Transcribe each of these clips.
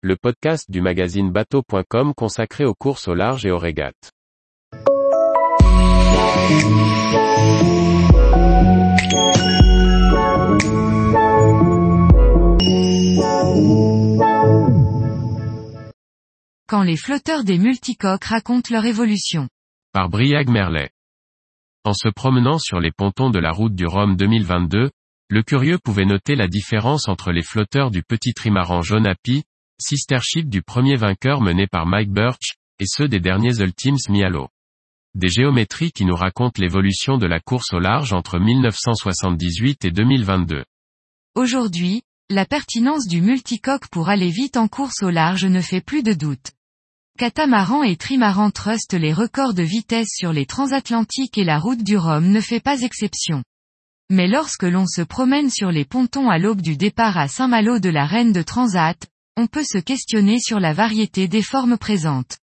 le podcast du magazine bateau.com consacré aux courses au large et aux régates. Quand les flotteurs des multicoques racontent leur évolution. Par Briag Merlet. En se promenant sur les pontons de la route du Rhum 2022, le curieux pouvait noter la différence entre les flotteurs du petit trimaran jaune sister ship du premier vainqueur mené par Mike Birch, et ceux des derniers Ultimes mis à l'eau. Des géométries qui nous racontent l'évolution de la course au large entre 1978 et 2022. Aujourd'hui, la pertinence du multicoque pour aller vite en course au large ne fait plus de doute. Catamaran et trimaran trust les records de vitesse sur les transatlantiques et la route du Rhum ne fait pas exception. Mais lorsque l'on se promène sur les pontons à l'aube du départ à Saint-Malo de la Reine de Transat, on peut se questionner sur la variété des formes présentes.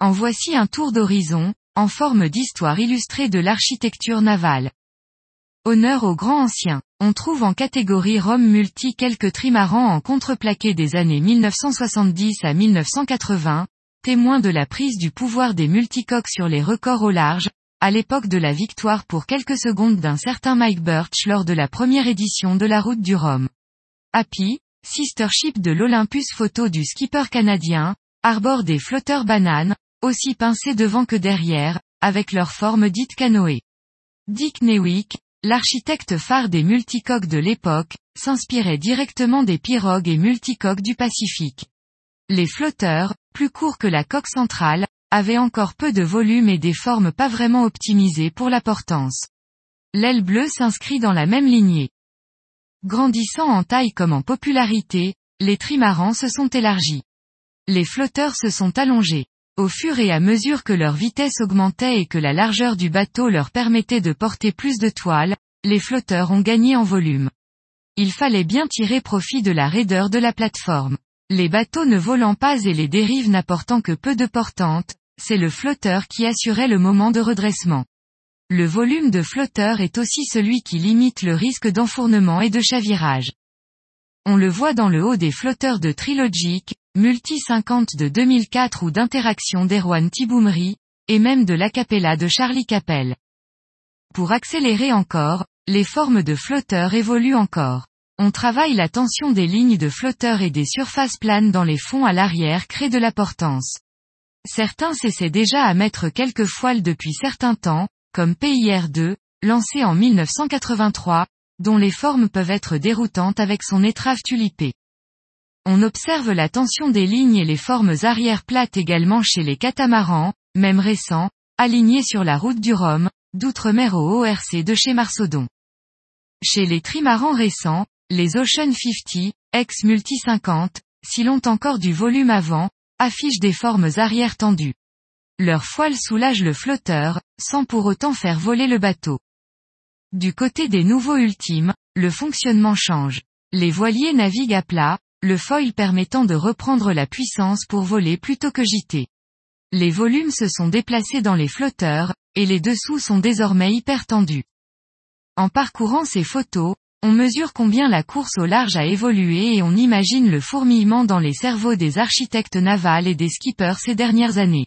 En voici un tour d'horizon, en forme d'histoire illustrée de l'architecture navale. Honneur aux grands anciens. On trouve en catégorie Rome multi quelques trimarans en contreplaqué des années 1970 à 1980, témoins de la prise du pouvoir des multicoques sur les records au large, à l'époque de la victoire pour quelques secondes d'un certain Mike Birch lors de la première édition de la route du Rhum. Happy, sister ship de l'Olympus photo du skipper canadien, arbore des flotteurs bananes, aussi pincés devant que derrière, avec leur forme dite canoë. Dick Newick, l'architecte phare des multicoques de l'époque, s'inspirait directement des pirogues et multicoques du Pacifique. Les flotteurs, plus courts que la coque centrale, avait encore peu de volume et des formes pas vraiment optimisées pour la portance. L'aile bleue s'inscrit dans la même lignée. Grandissant en taille comme en popularité, les trimarans se sont élargis. Les flotteurs se sont allongés. Au fur et à mesure que leur vitesse augmentait et que la largeur du bateau leur permettait de porter plus de toiles, les flotteurs ont gagné en volume. Il fallait bien tirer profit de la raideur de la plateforme. Les bateaux ne volant pas et les dérives n'apportant que peu de portantes, c'est le flotteur qui assurait le moment de redressement. Le volume de flotteur est aussi celui qui limite le risque d'enfournement et de chavirage. On le voit dans le haut des flotteurs de Trilogic, Multi 50 de 2004 ou d'interaction d'Erwan Tiboumri, et même de l'Acapella de Charlie Capel. Pour accélérer encore, les formes de flotteurs évoluent encore. On travaille la tension des lignes de flotteurs et des surfaces planes dans les fonds à l'arrière crée de la portance. Certains s'essaient déjà à mettre quelques foiles depuis certains temps, comme PIR2, lancé en 1983, dont les formes peuvent être déroutantes avec son étrave tulipée. On observe la tension des lignes et les formes arrière plates également chez les catamarans, même récents, alignés sur la route du Rhum, d'outre-mer au ORC de chez Marsodon. Chez les trimarans récents, les Ocean 50, ex-multi 50, si l'ont encore du volume avant, affichent des formes arrière tendues. Leur foile soulage le flotteur, sans pour autant faire voler le bateau. Du côté des nouveaux ultimes, le fonctionnement change. Les voiliers naviguent à plat, le foil permettant de reprendre la puissance pour voler plutôt que gîter. Les volumes se sont déplacés dans les flotteurs, et les dessous sont désormais hyper tendus. En parcourant ces photos, on mesure combien la course au large a évolué et on imagine le fourmillement dans les cerveaux des architectes navals et des skippers ces dernières années.